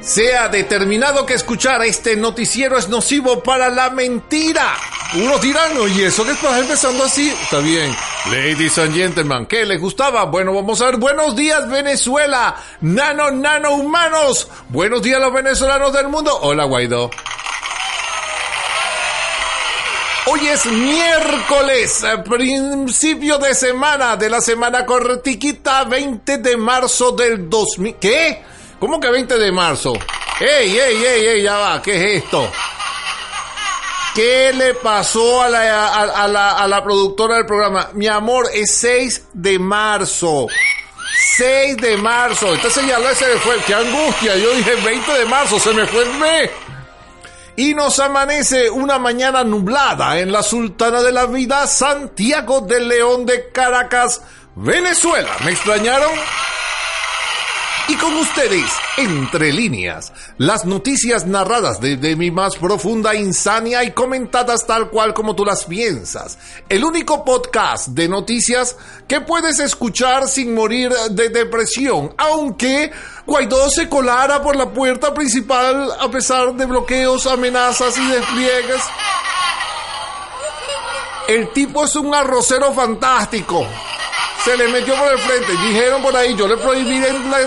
Sea determinado que escuchar este noticiero es nocivo para la mentira. Unos dirán, oye, eso que estás empezando así. Está bien. Ladies and gentlemen, ¿qué les gustaba? Bueno, vamos a ver. Buenos días, Venezuela. Nano, nano humanos. Buenos días, los venezolanos del mundo. Hola, Guaidó. Hoy es miércoles, principio de semana, de la semana cortiquita, 20 de marzo del 2000. ¿Qué? ¿Cómo que 20 de marzo? ¡Ey, ey, ey, ey! Ya va, ¿qué es esto? ¿Qué le pasó a la, a, la, a la productora del programa? Mi amor, es 6 de marzo. 6 de marzo. Entonces ya se me fue. ¡Qué angustia! Yo dije 20 de marzo, se me fue el mes. Y nos amanece una mañana nublada en la Sultana de la Vida, Santiago de León de Caracas, Venezuela. ¿Me extrañaron? Y con ustedes, entre líneas, las noticias narradas desde mi más profunda insania y comentadas tal cual como tú las piensas. El único podcast de noticias que puedes escuchar sin morir de depresión, aunque Guaidó se colara por la puerta principal a pesar de bloqueos, amenazas y despliegues. El tipo es un arrocero fantástico se le metió por el frente. Dijeron por ahí, yo le prohibí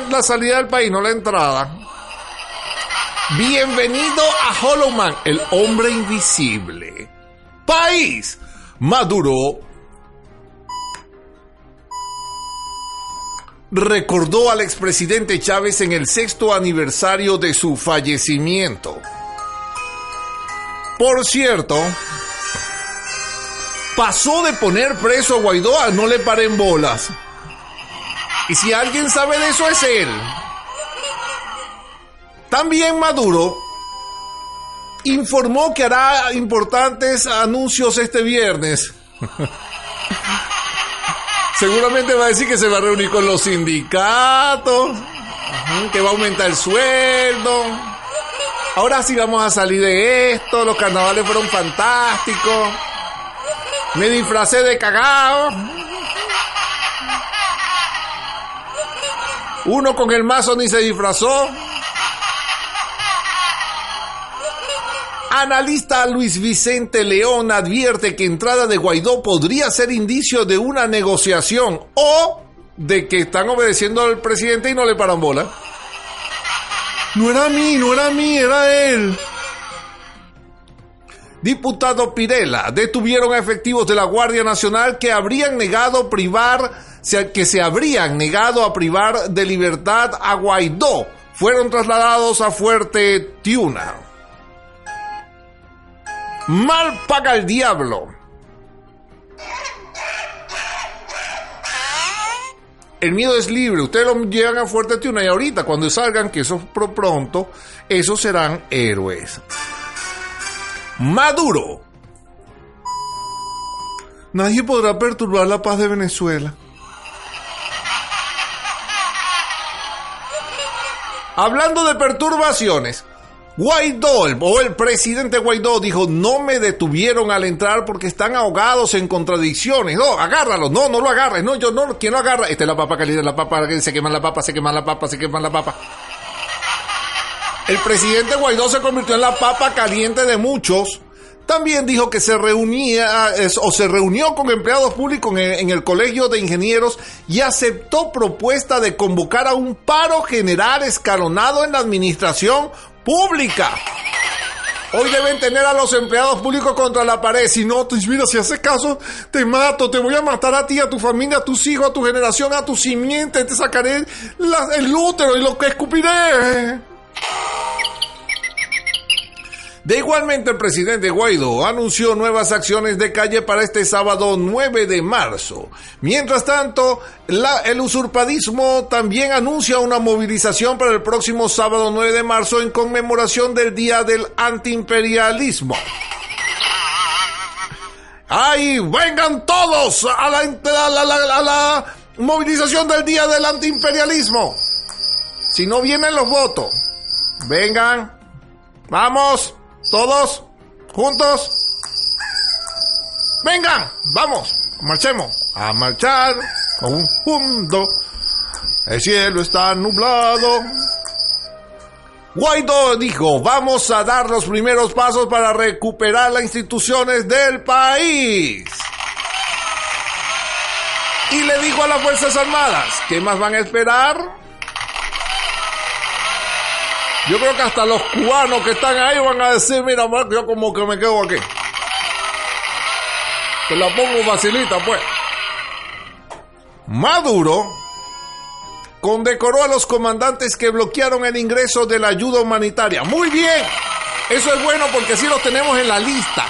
la, salida del país, no la entrada. Bienvenido a Hollow Man, el hombre invisible. País. Maduro recordó al expresidente Chávez en el sexto aniversario de su fallecimiento. Por cierto, pasó de poner preso a Guaidó a no le paren bolas. Y si alguien sabe de eso es él. También Maduro informó que hará importantes anuncios este viernes. Seguramente va a decir que se va a reunir con los sindicatos, que va a aumentar el sueldo. Ahora sí vamos a salir de esto, los carnavales fueron fantásticos. Me disfracé de cagao. Uno con el mazo ni se disfrazó. Analista Luis Vicente León advierte que entrada de Guaidó podría ser indicio de una negociación o de que están obedeciendo al presidente y no le paran bola. No era mí, no era mí, era él. Diputado Pirela, detuvieron a efectivos de la Guardia Nacional que habrían negado privar, que se habrían negado a privar de libertad a Guaidó. Fueron trasladados a Fuerte Tiuna. Mal paga el diablo. El miedo es libre. Ustedes lo llevan a Fuerte Tiuna y ahorita cuando salgan, que eso pronto, esos serán héroes. Maduro. Nadie podrá perturbar la paz de Venezuela. Hablando de perturbaciones, Guaidó, o el presidente Guaidó dijo, no me detuvieron al entrar porque están ahogados en contradicciones. No, agárralo, no, no lo agarres, no, yo no, ¿quién lo agarra? Esta es la papa caliente, la papa, se quema la papa, se quema la papa, se quema la papa. El presidente Guaidó se convirtió en la papa caliente de muchos. También dijo que se reunía o se reunió con empleados públicos en el, Colegio de Ingenieros y aceptó propuesta de convocar a un paro general escalonado en la administración pública. Hoy deben tener a los empleados públicos contra la pared. Si no, mira, si haces caso, te mato, te voy a matar a ti, a tu familia, a tus hijos, a tu generación, a tu simiente, te sacaré el útero y lo que escupiré. De igualmente, el presidente Guaidó anunció nuevas acciones de calle para este sábado 9 de marzo. Mientras tanto, el usurpadismo también anuncia una movilización para el próximo sábado 9 de marzo en conmemoración del Día del Antiimperialismo. ¡Ay, vengan todos a la, a la movilización del Día del Antiimperialismo! Si no vienen los votos, vengan, vamos. Todos juntos. Vengan, vamos, marchemos. A marchar un mundo. El cielo está nublado. Guaidó dijo, vamos a dar los primeros pasos para recuperar las instituciones del país. Y le dijo a las Fuerzas Armadas, ¿qué más van a esperar? Yo creo que hasta los cubanos que están ahí van a decir, mira, yo como que me quedo aquí. Te la pongo facilita, pues. Maduro condecoró a los comandantes que bloquearon el ingreso de la ayuda humanitaria. Muy bien. Eso es bueno porque así los tenemos en la lista.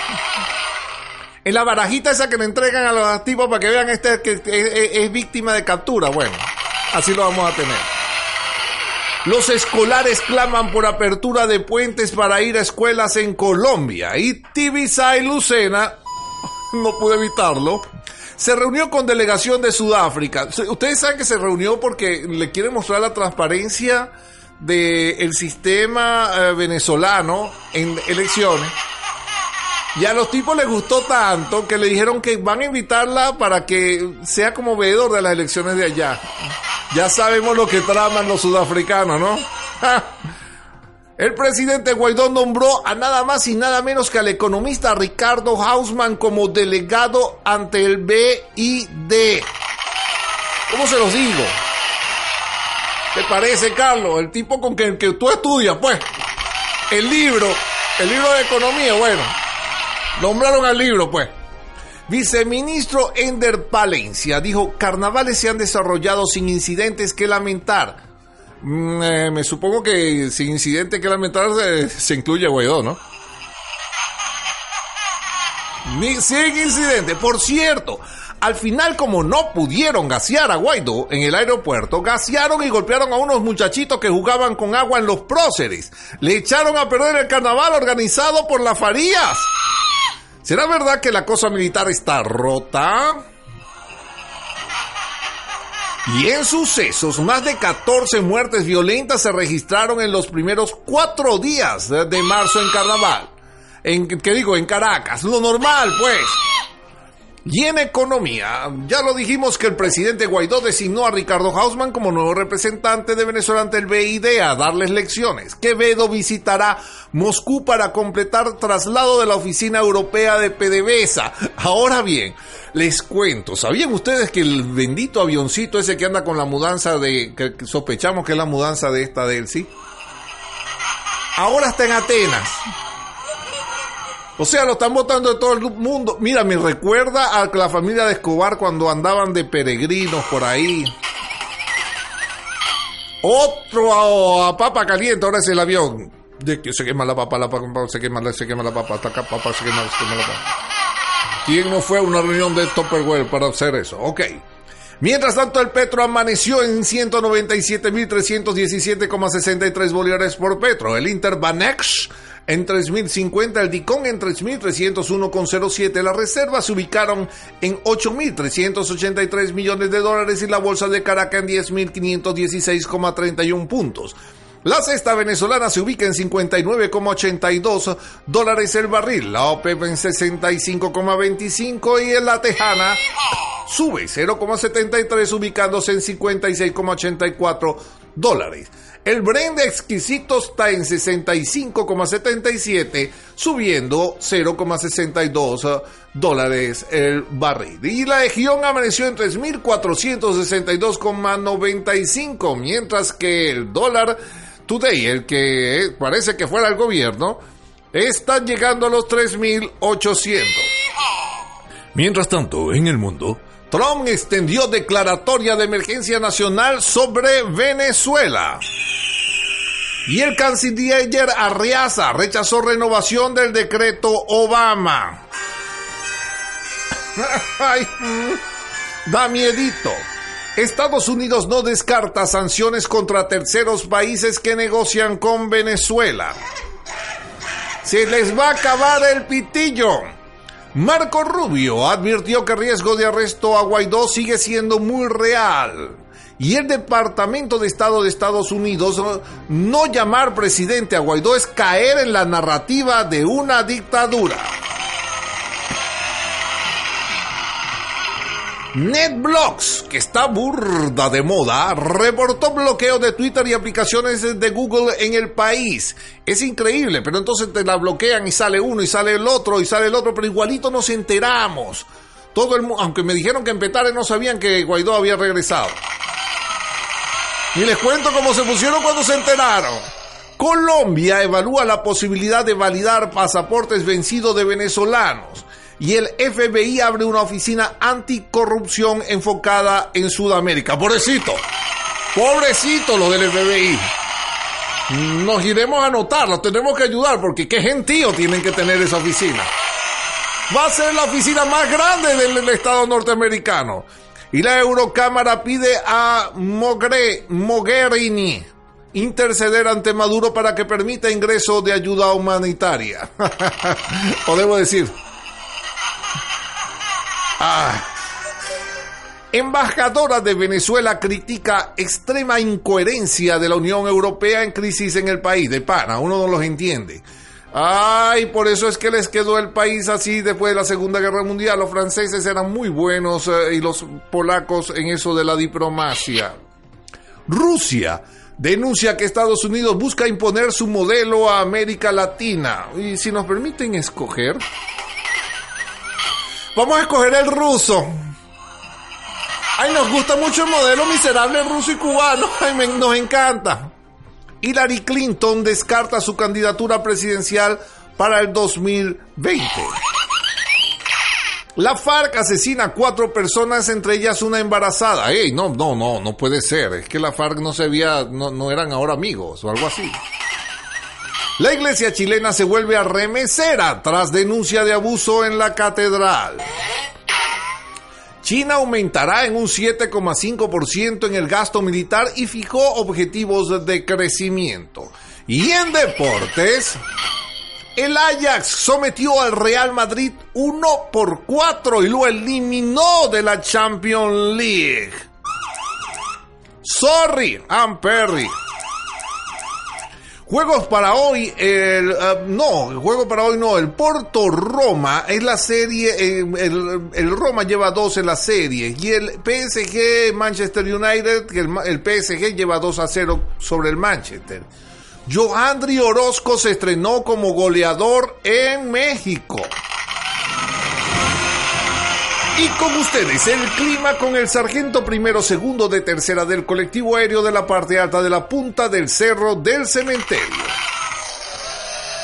En la barajita esa que le entregan a los tipos para que vean este que es, víctima de captura. Bueno, así lo vamos a tener. Los escolares claman por apertura de puentes para ir a escuelas en Colombia. Y Tibisay Lucena, no pude evitarlo, se reunió con delegación de Sudáfrica. Ustedes saben que se reunió porque le quiere mostrar la transparencia del sistema eh, venezolano en elecciones. Y a los tipos les gustó tanto que le dijeron que van a invitarla para que sea como veedor de las elecciones de allá. Ya sabemos lo que traman los sudafricanos, ¿no? El presidente Guaidó nombró a nada más y nada menos que al economista Ricardo Hausman como delegado ante el BID. ¿Cómo se los digo? ¿Te parece, Carlos? El tipo con que, que tú estudias, pues. El libro, el libro de economía, bueno. Nombraron al libro, pues. Viceministro Ender Palencia dijo, carnavales se han desarrollado sin incidentes que lamentar Mm, eh, me supongo que sin incidente que lamentar se, incluye Guaidó, ¿no? Sin incidente. Por cierto, al final, como no pudieron gasear a Guaidó en el aeropuerto, gasearon y golpearon a unos muchachitos que jugaban con agua en los próceres. Le echaron a perder el carnaval organizado por las Farías. ¿Será verdad que la cosa militar está rota? Y en sucesos, más de 14 muertes violentas se registraron en los primeros cuatro días de marzo en Carnaval. En, ¿Qué digo? En Caracas. Lo normal, pues. Y en economía, ya lo dijimos que el presidente Guaidó designó a Ricardo Hausman como nuevo representante de Venezuela ante el BID a darles lecciones. Quevedo visitará Moscú para completar traslado de la oficina europea de PDVSA. Ahora bien, les cuento, ¿sabían ustedes que el bendito avioncito ese que anda con la mudanza de, que sospechamos que es la mudanza de esta de él, sí? Ahora está en Atenas. O sea, lo están votando de todo el mundo. Mira, me recuerda a la familia de Escobar cuando andaban de peregrinos por ahí. Otro a, papa caliente, ahora es el avión. De que se quema la papa, la papa, se quema, se quema la papa, hasta acá, papa, se quema, se quema la papa. ¿Quién no fue a una reunión de Topperware para hacer eso? Ok. Mientras tanto, el petro amaneció en 197.317,63 bolívares por petro. El Interbanex en 3.050, el Dicón en 3.301,07. Las reservas se ubicaron en 8.383 millones de dólares y la bolsa de Caracas en 10.516,31 puntos. La cesta venezolana se ubica en 59,82 dólares el barril, la OPEP en 65,25 y en la tejana sube 0,73 ubicándose en 56,84 dólares. El Brent exquisito está en 65,77, subiendo 0,62 dólares el barril. Y la región amaneció en 3.462,95, mientras que el dólar Today, el que parece que fuera el gobierno, está llegando a los 3.800. Mientras tanto, en el mundo, Trump extendió declaratoria de emergencia nacional sobre Venezuela. Y el canciller Arriaza rechazó renovación del decreto Obama. da miedito. Estados Unidos no descarta sanciones contra terceros países que negocian con Venezuela. Se les va a acabar el pitillo. Marco Rubio advirtió que el riesgo de arresto a Guaidó sigue siendo muy real. Y el Departamento de Estado de Estados Unidos no llamar presidente a Guaidó es caer en la narrativa de una dictadura. NetBlocks, que está burda de moda, reportó bloqueo de Twitter y aplicaciones de Google en el país. Es increíble, pero entonces te la bloquean y sale uno y sale el otro y sale el otro, pero igualito nos enteramos. Todo el aunque me dijeron que en Petare no sabían que Guaidó había regresado. Y les cuento cómo se pusieron cuando se enteraron. Colombia evalúa la posibilidad de validar pasaportes vencidos de venezolanos y el FBI abre una oficina anticorrupción enfocada en Sudamérica. Pobrecito, pobrecito lo del FBI. Nos iremos a anotar, tenemos que ayudar porque qué gentío tienen que tener esa oficina. Va a ser la oficina más grande del, Estado norteamericano. Y la Eurocámara pide a Mogherini interceder ante Maduro para que permita ingreso de ayuda humanitaria. Podemos decir, Ah. Embajadora de Venezuela critica extrema incoherencia de la Unión Europea en crisis en el país. De pana, uno no los entiende. Ay, por eso es que les quedó el país así después de la Segunda Guerra Mundial. Los franceses eran muy buenos eh, y los polacos en eso de la diplomacia. Rusia denuncia que Estados Unidos busca imponer su modelo a América Latina. Y si nos permiten escoger, Vamos a escoger el ruso. Ay, nos gusta mucho el modelo miserable ruso y cubano. Ay, nos encanta. Hillary Clinton descarta su candidatura presidencial para el 2020. La FARC asesina a cuatro personas, entre ellas una embarazada. Ey, no, no, no, no puede ser. Es que la FARC no se había, no, no eran ahora amigos o algo así. La iglesia chilena se vuelve a remesera tras denuncia de abuso en la catedral. China aumentará en un 7,5% en el gasto militar y fijó objetivos de crecimiento. Y en deportes, el Ajax sometió al Real Madrid 1 por 4 y lo eliminó de la Champions League. Sorry, I'm Perry. Juegos para hoy, el, uh, no, el juego para hoy no, el Porto Roma es la serie, eh, el, Roma lleva dos en la serie y el PSG Manchester United, el PSG lleva 2 a 0 sobre el Manchester. Joandri Orozco se estrenó como goleador en México. Y con ustedes, el clima con el sargento primero segundo de tercera del colectivo aéreo de la parte alta de la punta del cerro del cementerio.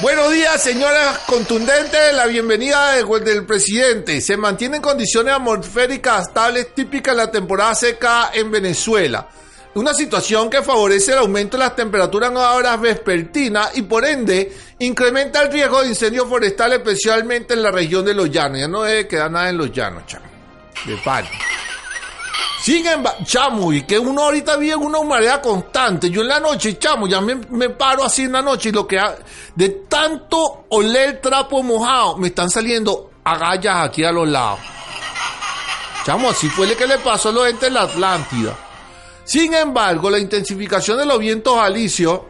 Buenos días, señora contundente. La bienvenida del presidente. Se mantienen condiciones atmosféricas estables típicas de la temporada seca en Venezuela. Una situación que favorece el aumento de las temperaturas en horas vespertinas y por ende incrementa el riesgo de incendios forestales, especialmente en la región de los llanos. Ya no debe quedar nada en los llanos, chamo. De pan. Sin chamo, y que uno ahorita vive en una humareda constante. Yo en la noche, chamo, ya me, paro así en la noche y lo que de tanto oler trapo mojado, me están saliendo agallas aquí a los lados. Chamo, así fue lo que le pasó a los entes de la Atlántida. Sin embargo, la intensificación de los vientos alisios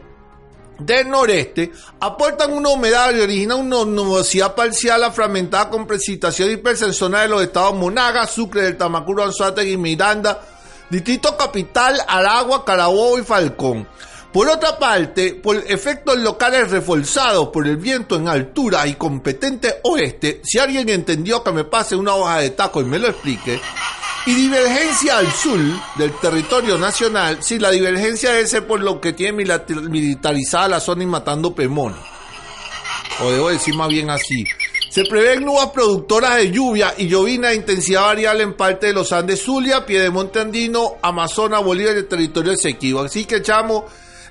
del noreste aportan una humedad y originan una nubosidad parcial fragmentada con precipitación dispersa en zonas de los estados Monaga, Sucre, del Tamacuro, Anzuategui, Miranda, Distrito Capital, Aragua, Carabobo y Falcón. Por otra parte, por efectos locales reforzados por el viento en altura y competente oeste, si alguien entendió que me pase una hoja de taco y me lo explique, y divergencia al sur del territorio nacional, si la divergencia es por lo que tiene militarizada la zona y matando Pemón. O debo decir más bien así. Se prevén nubes productoras de lluvia y llovina de intensidad variable en parte de los Andes Zulia, Piedemonte Andino, Amazonas, Bolivia y el territorio Esequibo. Así que, chamo,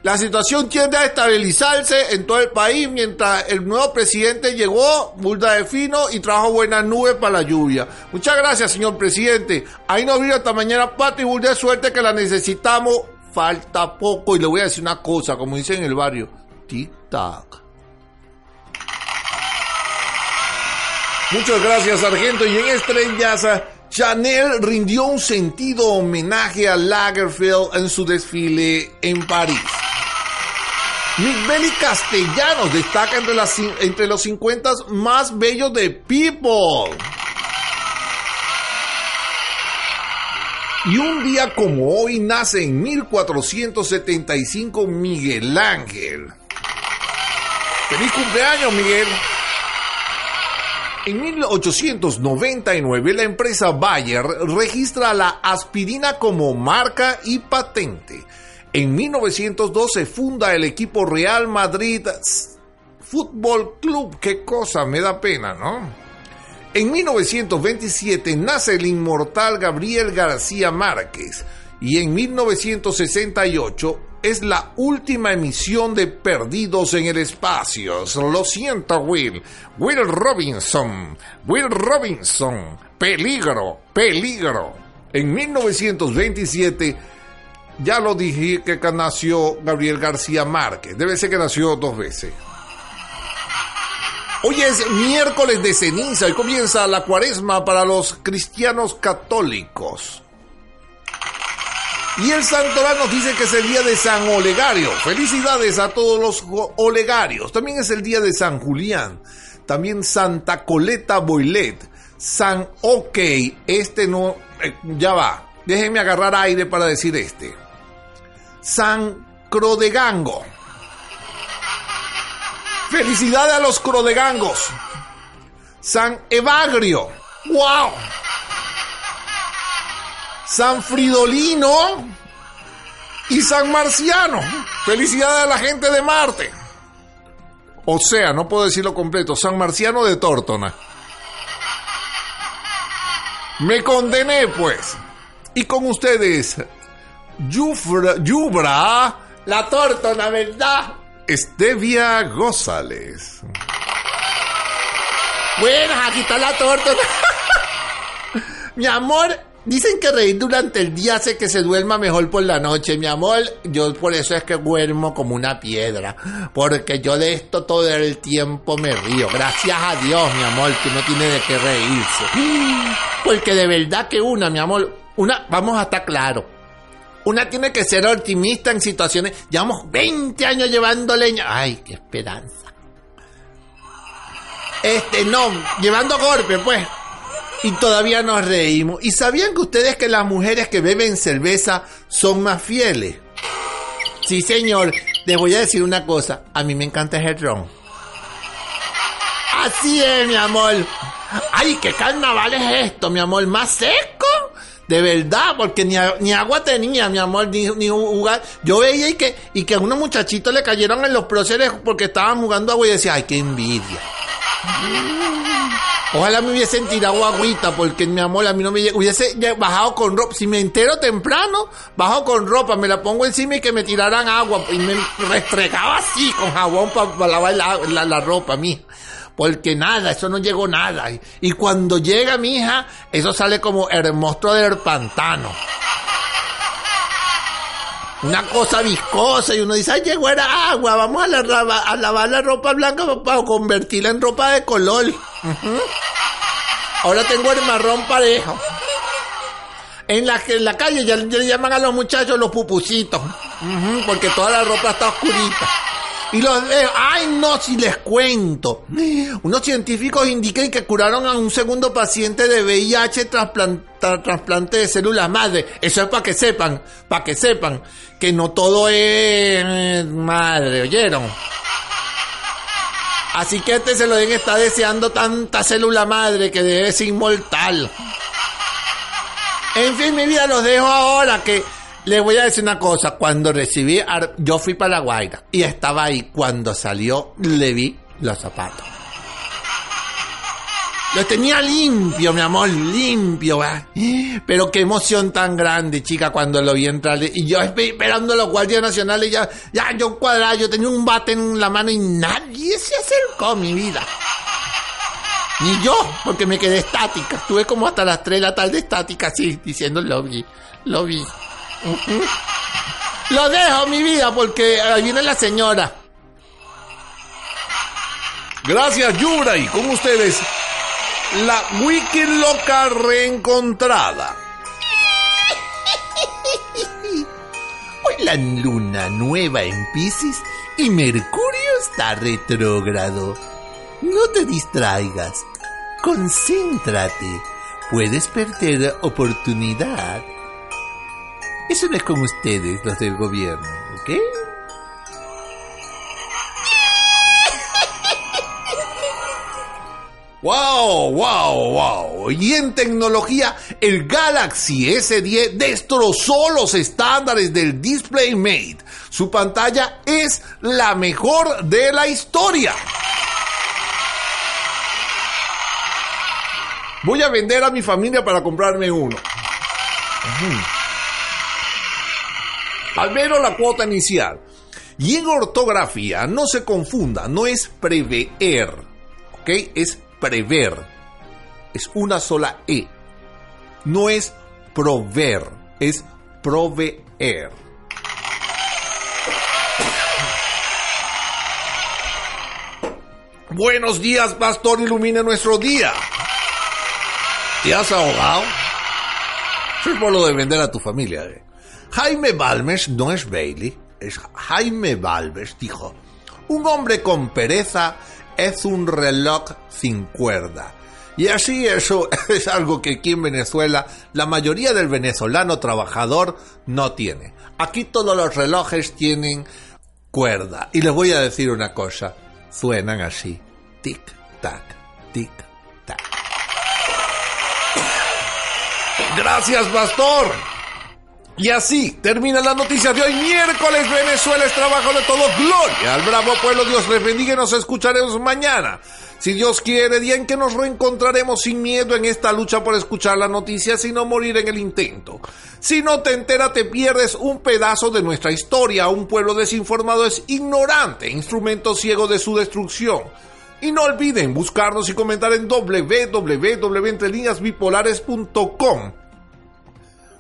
la situación tiende a estabilizarse en todo el país mientras el nuevo presidente llegó, burda de fino y trajo buenas nubes para la lluvia. Muchas gracias, señor presidente. Ahí nos vino esta mañana pata y burda de suerte que la necesitamos. Falta poco y le voy a decir una cosa, como dicen en el barrio. Tic-tac. Muchas gracias, sargento. Y en Estrellas, Chanel rindió un sentido homenaje a Lagerfeld en su desfile en París. Nick Castellanos destaca entre, entre los 50 más bellos de People. Y un día como hoy nace en 1475 Miguel Ángel. ¡Feliz cumpleaños, Miguel! En 1899 la empresa Bayer registra la aspirina como marca y patente. En 1912 funda el equipo Real Madrid Fútbol Club. Qué cosa, me da pena, ¿no? En 1927 nace el inmortal Gabriel García Márquez y en 1968 es la última emisión de Perdidos en el Espacio. Lo siento, Will. Will Robinson. Will Robinson. Peligro, peligro. En 1927, ya lo dije que nació Gabriel García Márquez. Debe ser que nació dos veces. Hoy es miércoles de ceniza y comienza la cuaresma para los cristianos católicos. Y el santoral nos dice que es el día de San Olegario. Felicidades a todos los Olegarios. También es el día de San Julián. También Santa Coleta Boilet. San OK. Este no... Eh, ya va. Déjenme agarrar aire para decir este. San Crodegango. Felicidades a los Crodegangos. San Evagrio. ¡Wow! San Fridolino y San Marciano. Felicidades a la gente de Marte. O sea, no puedo decirlo completo, San Marciano de Tórtona. Me condené, pues. Y con ustedes, Yufra, Yubra, la Tórtona, ¿verdad? Estevia González. Buenas, aquí está la Tórtona. Mi amor, Dicen que reír durante el día hace que se duerma mejor por la noche, mi amor. Yo por eso es que duermo como una piedra. Porque yo de esto todo el tiempo me río. Gracias a Dios, mi amor, que no tiene de qué reírse. Porque de verdad que una, mi amor, una, vamos a estar claros. Una tiene que ser optimista en situaciones. Llevamos 20 años llevando leña. Ay, qué esperanza. Este, no, llevando golpe, pues y todavía nos reímos. ¿Y sabían que ustedes que las mujeres que beben cerveza son más fieles? Sí, señor. Les voy a decir una cosa. A mí me encanta el ron. Así es, mi amor. Ay, qué carnaval es esto, mi amor. Más seco. De verdad, porque ni, ni agua tenía, mi amor, ni, ni jugar. Yo veía y que, y que a unos muchachitos le cayeron en los próceres porque estaban jugando agua y decía, ay, qué envidia. Ojalá me hubiesen tirado agüita, porque mi amor, a mí no me hubiese bajado con ropa. Si me entero temprano, bajo con ropa, me la pongo encima y que me tiraran agua. Y me restregaba así con jabón para lavar la, ropa, mija. Porque nada, eso no llegó nada. Y, cuando llega mi hija, eso sale como el monstruo del pantano. Una cosa viscosa y uno dice, ay, llegó era agua, vamos a, a lavar la ropa blanca para convertirla en ropa de color. Ahora tengo el marrón parejo. En la, en la calle ya, le llaman a los muchachos los pupusitos. porque toda la ropa está oscurita. Y los veo, ay no, si les cuento. Unos científicos indican que curaron a un segundo paciente de VIH trasplante de células madre. Eso es para que sepan, para que sepan que no todo es madre, ¿oyeron? Así que este se lo den está deseando tanta célula madre que debe ser inmortal. En fin, mi vida, los dejo ahora que les voy a decir una cosa. Cuando recibí, yo fui para la Guaira y estaba ahí. Cuando salió, le vi los zapatos. Lo tenía limpio, mi amor, limpio, Pero qué emoción tan grande, chica, cuando lo vi entrar. Y yo esperando a los guardias nacionales, ya, ya, yo cuadrado, yo tenía un bate en la mano y nadie se acercó, mi vida. Ni yo, porque me quedé estática. Estuve como hasta las 3 de la tarde estática, así, diciendo lo vi, lo vi. Lo dejo, mi vida, porque ahí viene la señora. Gracias, Yura, y con ustedes la wiki loca reencontrada. Hoy la luna nueva en Pisces y Mercurio está retrógrado. No te distraigas. Concéntrate. Puedes perder oportunidad. Eso no es con ustedes, los del gobierno, ¿ok? ¡Wow! ¡Wow! ¡Wow! Y en tecnología, el Galaxy S10 destrozó los estándares del DisplayMate. Su pantalla es la mejor de la historia. Voy a vender a mi familia para comprarme uno. Al menos la cuota inicial. Y en ortografía, no se confunda, no es prever, ¿ok? Es prever. Es una sola E. No es prover, es proveer. Buenos días, pastor, ilumine nuestro día. ¿Te has ahogado? Es por lo de vender a tu familia. ¿eh? Jaime Balmes no es Bailey, es Jaime Balmes, dijo. Un hombre con pereza es un reloj sin cuerda. Y así eso es algo que aquí en Venezuela la mayoría del venezolano trabajador no tiene. Aquí todos los relojes tienen cuerda. Y les voy a decir una cosa, suenan así. Tic, tac, tic, tac. Gracias, pastor. Y así termina la noticia de hoy, miércoles. Venezuela es trabajo de todos. Gloria al bravo pueblo. Dios les bendiga y nos escucharemos mañana. Si Dios quiere, día en que nos reencontraremos sin miedo en esta lucha por escuchar la noticia, sino morir en el intento. Si no te enteras, te pierdes un pedazo de nuestra historia. Un pueblo desinformado es ignorante, instrumento ciego de su destrucción. Y no olviden buscarnos y comentar en www.entrelineasbipolares.com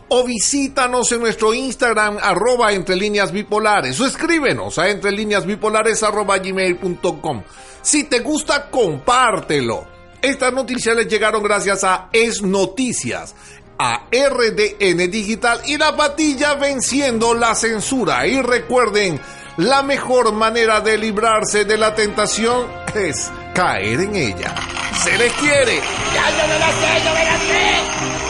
o visítanos en nuestro Instagram arroba entre líneas bipolares o escríbenos a entre líneas bipolares arroba gmail.com. Si te gusta, compártelo. Estas noticias les llegaron gracias a Es Noticias, a RDN Digital y la patilla venciendo la censura. Y recuerden, la mejor manera de librarse de la tentación es caer en ella. Se les quiere. Ya yo me la sé, yo me la sé.